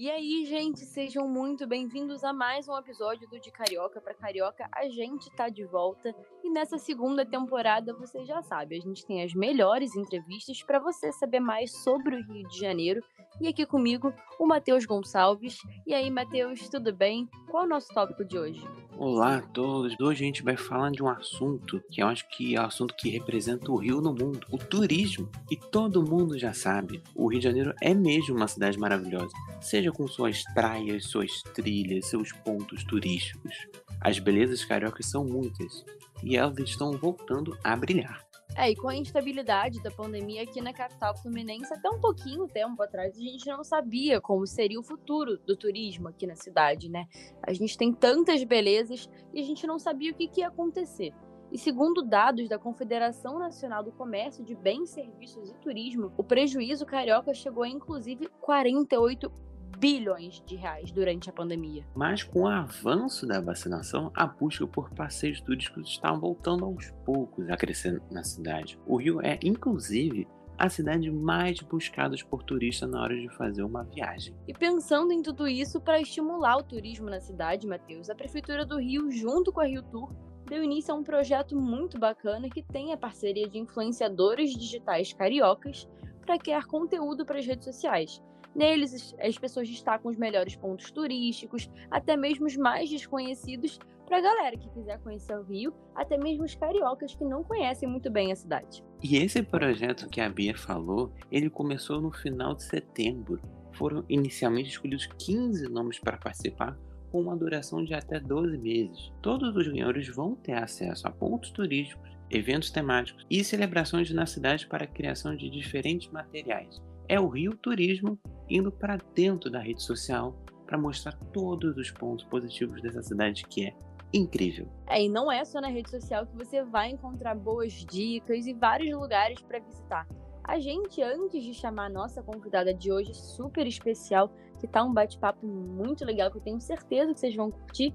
E aí, gente, sejam muito bem-vindos a mais um episódio do De Carioca para Carioca. A gente tá de volta e nessa segunda temporada, você já sabe, a gente tem as melhores entrevistas para você saber mais sobre o Rio de Janeiro. E aqui comigo, o Matheus Gonçalves. E aí, Matheus, tudo bem? Qual é o nosso tópico de hoje? Olá a todos! Hoje a gente vai falar de um assunto que eu acho que é o um assunto que representa o Rio no mundo, o turismo. E todo mundo já sabe, o Rio de Janeiro é mesmo uma cidade maravilhosa, seja com suas praias, suas trilhas, seus pontos turísticos. As belezas cariocas são muitas e elas estão voltando a brilhar. É, e com a instabilidade da pandemia aqui na capital fluminense, até um pouquinho tempo atrás, a gente não sabia como seria o futuro do turismo aqui na cidade, né? A gente tem tantas belezas e a gente não sabia o que, que ia acontecer. E segundo dados da Confederação Nacional do Comércio de Bens, Serviços e Turismo, o prejuízo carioca chegou a inclusive 48 bilhões de reais durante a pandemia. Mas com o avanço da vacinação, a busca por passeios turísticos está voltando aos poucos a crescer na cidade. O Rio é, inclusive, a cidade mais buscada por turistas na hora de fazer uma viagem. E pensando em tudo isso, para estimular o turismo na cidade, Matheus, a Prefeitura do Rio, junto com a Rio Tour, deu início a um projeto muito bacana que tem a parceria de influenciadores digitais cariocas para criar conteúdo para as redes sociais. Neles, as pessoas destacam os melhores pontos turísticos, até mesmo os mais desconhecidos, para a galera que quiser conhecer o Rio, até mesmo os cariocas que não conhecem muito bem a cidade. E esse projeto que a Bia falou, ele começou no final de setembro. Foram inicialmente escolhidos 15 nomes para participar, com uma duração de até 12 meses. Todos os ganhadores vão ter acesso a pontos turísticos, eventos temáticos e celebrações na cidade para a criação de diferentes materiais. É o Rio Turismo indo para dentro da rede social para mostrar todos os pontos positivos dessa cidade que é incrível. É, e não é só na rede social que você vai encontrar boas dicas e vários lugares para visitar. A gente, antes de chamar a nossa convidada de hoje, super especial, que tá um bate-papo muito legal, que eu tenho certeza que vocês vão curtir,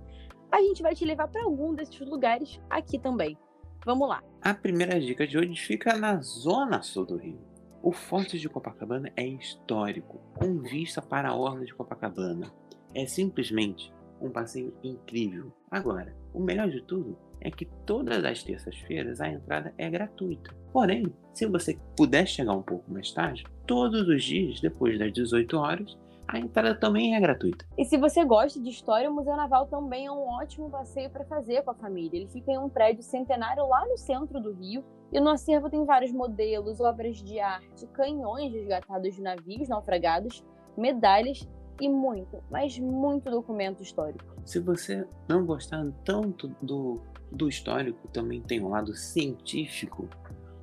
a gente vai te levar para algum desses lugares aqui também. Vamos lá. A primeira dica de hoje fica na zona sul do Rio. O Forte de Copacabana é histórico, com vista para a orla de Copacabana. É simplesmente um passeio incrível. Agora, o melhor de tudo é que todas as terças-feiras a entrada é gratuita. Porém, se você puder chegar um pouco mais tarde, todos os dias depois das 18 horas, a entrada também é gratuita. E se você gosta de história, o Museu Naval também é um ótimo passeio para fazer com a família. Ele fica em um prédio centenário lá no centro do Rio. E no acervo tem vários modelos, obras de arte, canhões resgatados de navios naufragados, medalhas e muito, mas muito documento histórico. Se você não gostar tanto do, do histórico, também tem um lado científico.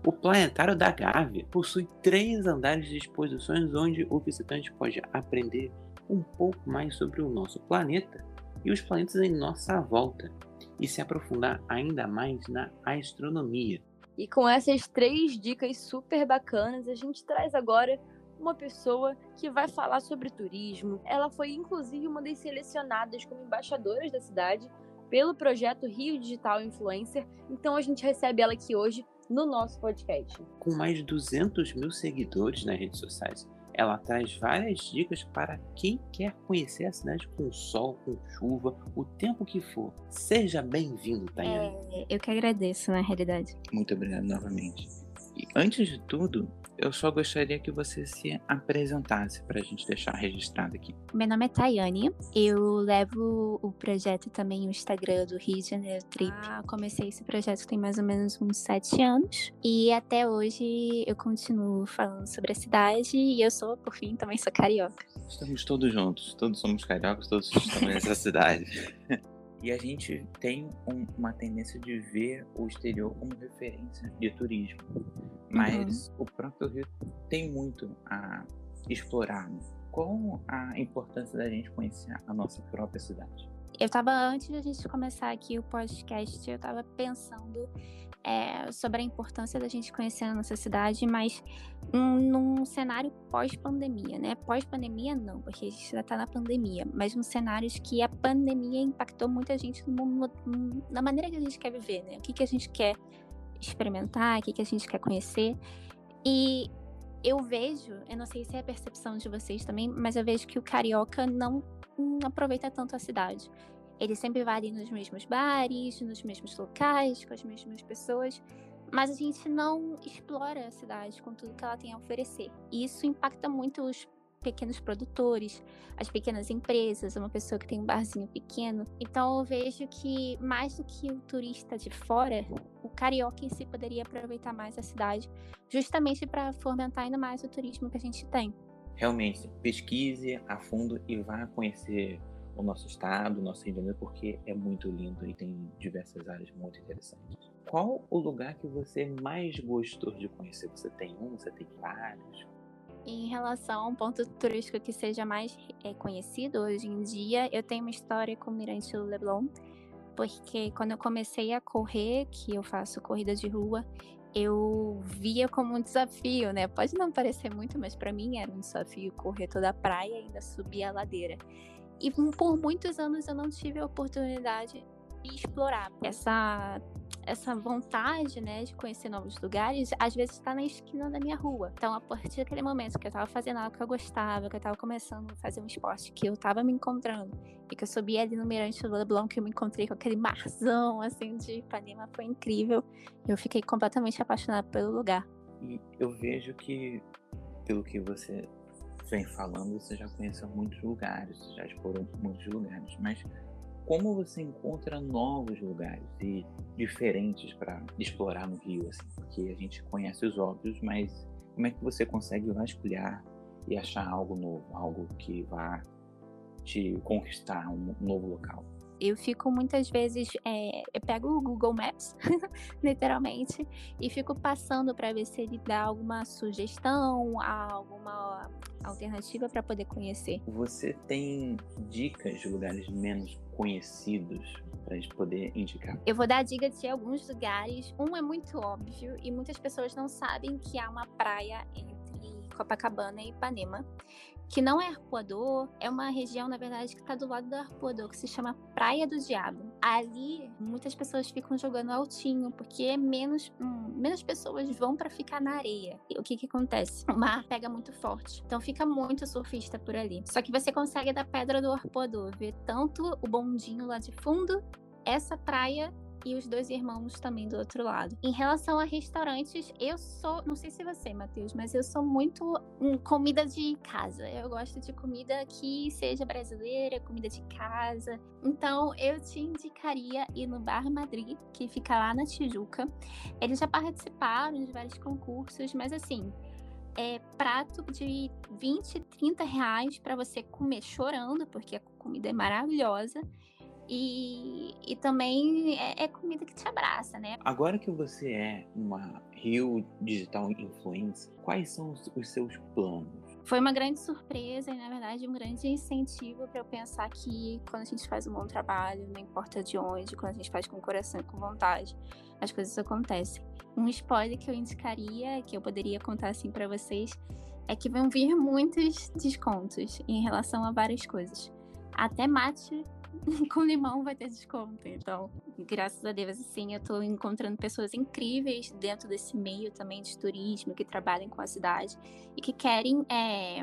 O Planetário da Gávea possui três andares de exposições onde o visitante pode aprender um pouco mais sobre o nosso planeta e os planetas em nossa volta e se aprofundar ainda mais na astronomia. E com essas três dicas super bacanas, a gente traz agora uma pessoa que vai falar sobre turismo. Ela foi inclusive uma das selecionadas como embaixadoras da cidade pelo projeto Rio Digital Influencer. Então a gente recebe ela aqui hoje no nosso podcast. Com mais de 200 mil seguidores nas redes sociais, ela traz várias dicas para quem quer conhecer a cidade com sol, com chuva, o tempo que for. Seja bem-vindo, Tayane. É, eu que agradeço, na realidade. Muito obrigado novamente. E antes de tudo, eu só gostaria que você se apresentasse para a gente deixar registrado aqui. Meu nome é Tayane, eu levo o projeto também no Instagram do Rio de Janeiro Trip. Ah, comecei esse projeto tem mais ou menos uns sete anos e até hoje eu continuo falando sobre a cidade e eu sou, por fim, também sou carioca. Estamos todos juntos, todos somos cariocas, todos estamos nessa cidade. E a gente tem um, uma tendência de ver o exterior como referência de turismo. Mas uhum. o próprio Rio tem muito a explorar. Né? Qual a importância da gente conhecer a nossa própria cidade? Eu estava, antes de a gente começar aqui o podcast, eu estava pensando é, sobre a importância da gente conhecer a nossa cidade, mas um, num cenário pós-pandemia, né? Pós-pandemia não, porque a gente já está na pandemia, mas num cenários que a pandemia impactou muita gente no, no, na maneira que a gente quer viver, né? O que, que a gente quer experimentar, o que, que a gente quer conhecer. E eu vejo, eu não sei se é a percepção de vocês também, mas eu vejo que o carioca não, não aproveita tanto a cidade. Ele sempre vai ali nos mesmos bares, nos mesmos locais, com as mesmas pessoas, mas a gente não explora a cidade com tudo que ela tem a oferecer. E isso impacta muito os pequenos produtores, as pequenas empresas, uma pessoa que tem um barzinho pequeno. Então eu vejo que mais do que o turista de fora, o carioca em si poderia aproveitar mais a cidade, justamente para fomentar ainda mais o turismo que a gente tem. Realmente, pesquise a fundo e vá conhecer o nosso estado, o nosso Rio de Janeiro, porque é muito lindo e tem diversas áreas muito interessantes. Qual o lugar que você mais gostou de conhecer? Você tem um, você tem vários? Em relação a um ponto turístico que seja mais é, conhecido hoje em dia, eu tenho uma história com o Mirante Leblon, porque quando eu comecei a correr, que eu faço corrida de rua, eu via como um desafio, né? Pode não parecer muito, mas para mim era um desafio correr toda a praia e ainda subir a ladeira. E por muitos anos eu não tive a oportunidade de explorar essa essa vontade, né, de conhecer novos lugares, às vezes está na esquina da minha rua. Então, a partir daquele momento que eu estava fazendo algo que eu gostava, que eu estava começando a fazer um esporte que eu estava me encontrando, e que eu subi ali no Mirante do Leblon, que eu me encontrei com aquele marzão, assim, de Ipanema, foi incrível. Eu fiquei completamente apaixonada pelo lugar. E eu vejo que, pelo que você vem falando, você já conheceu muitos lugares, já explorou muitos lugares, mas como você encontra novos lugares e diferentes para explorar no Rio, assim, porque a gente conhece os óbvios, mas como é que você consegue vasculhar e achar algo novo, algo que vá te conquistar um novo local? Eu fico muitas vezes, é, eu pego o Google Maps, literalmente, e fico passando para ver se ele dá alguma sugestão, alguma alternativa para poder conhecer. Você tem dicas de lugares menos conhecidos para a gente poder indicar? Eu vou dar dica de alguns lugares. Um é muito óbvio e muitas pessoas não sabem que há uma praia entre Copacabana e Ipanema que não é Arpoador, é uma região, na verdade, que está do lado do Arpoador, que se chama Praia do Diabo. Ali, muitas pessoas ficam jogando altinho, porque menos, hum, menos pessoas vão para ficar na areia. E o que que acontece? O mar pega muito forte, então fica muito surfista por ali. Só que você consegue da Pedra do Arpoador ver tanto o bondinho lá de fundo, essa praia e os dois irmãos também do outro lado. Em relação a restaurantes, eu sou, não sei se você, Matheus, mas eu sou muito um, comida de casa. Eu gosto de comida que seja brasileira, comida de casa. Então, eu te indicaria ir no Bar Madrid, que fica lá na Tijuca. Eles já participaram de vários concursos, mas assim, é prato de 20, 30 reais para você comer chorando, porque a comida é maravilhosa. E, e também é, é, comida que te abraça, né? Agora que você é uma Rio Digital Influencer, quais são os, os seus planos? Foi uma grande surpresa e, na verdade, um grande incentivo para eu pensar que quando a gente faz um bom trabalho, não importa de onde, quando a gente faz com o coração e com vontade, as coisas acontecem. Um spoiler que eu indicaria, que eu poderia contar assim para vocês, é que vão vir muitos descontos em relação a várias coisas. Até mate com limão vai ter desconto. Então, graças a Deus, assim, eu tô encontrando pessoas incríveis dentro desse meio também de turismo, que trabalham com a cidade e que querem é,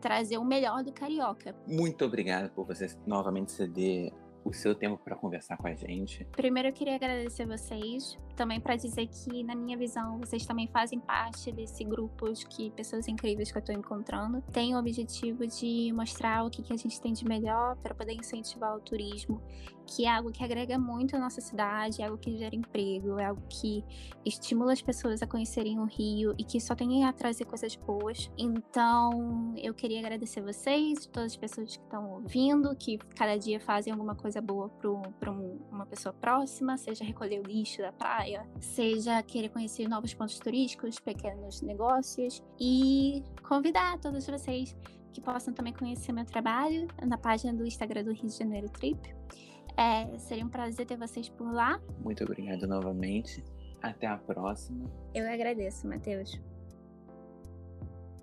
trazer o melhor do carioca. Muito obrigado por você novamente ceder o seu tempo para conversar com a gente. Primeiro eu queria agradecer vocês, também para dizer que na minha visão vocês também fazem parte desse grupo de pessoas incríveis que eu estou encontrando. Tem o objetivo de mostrar o que, que a gente tem de melhor para poder incentivar o turismo que é algo que agrega muito a nossa cidade, é algo que gera emprego, é algo que estimula as pessoas a conhecerem o Rio e que só tem a trazer coisas boas. Então, eu queria agradecer vocês, todas as pessoas que estão ouvindo, que cada dia fazem alguma coisa boa para uma pessoa próxima, seja recolher o lixo da praia, seja querer conhecer novos pontos turísticos, pequenos negócios e convidar todos vocês que possam também conhecer meu trabalho na página do Instagram do Rio de Janeiro Trip. É, seria um prazer ter vocês por lá. Muito obrigado novamente. Até a próxima. Eu agradeço, Matheus.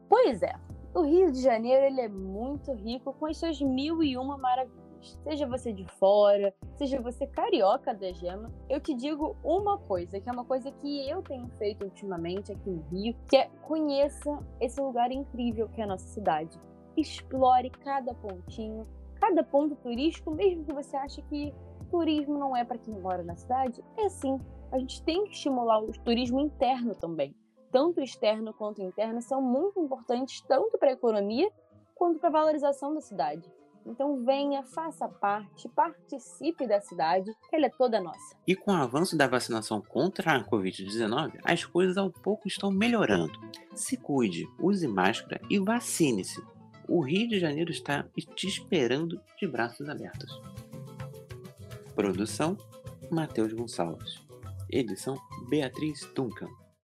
Pois é. O Rio de Janeiro ele é muito rico com as suas mil e uma maravilhas. Seja você de fora, seja você carioca da gema, eu te digo uma coisa, que é uma coisa que eu tenho feito ultimamente aqui no Rio, que é conheça esse lugar incrível que é a nossa cidade. Explore cada pontinho, cada ponto turístico, mesmo que você ache que turismo não é para quem mora na cidade, é sim. A gente tem que estimular o turismo interno também tanto externo quanto interno, são muito importantes tanto para a economia quanto para a valorização da cidade. Então venha, faça parte, participe da cidade, ela é toda nossa. E com o avanço da vacinação contra a Covid-19, as coisas ao pouco estão melhorando. Se cuide, use máscara e vacine-se. O Rio de Janeiro está te esperando de braços abertos. Produção: Matheus Gonçalves. Edição: Beatriz Duncan.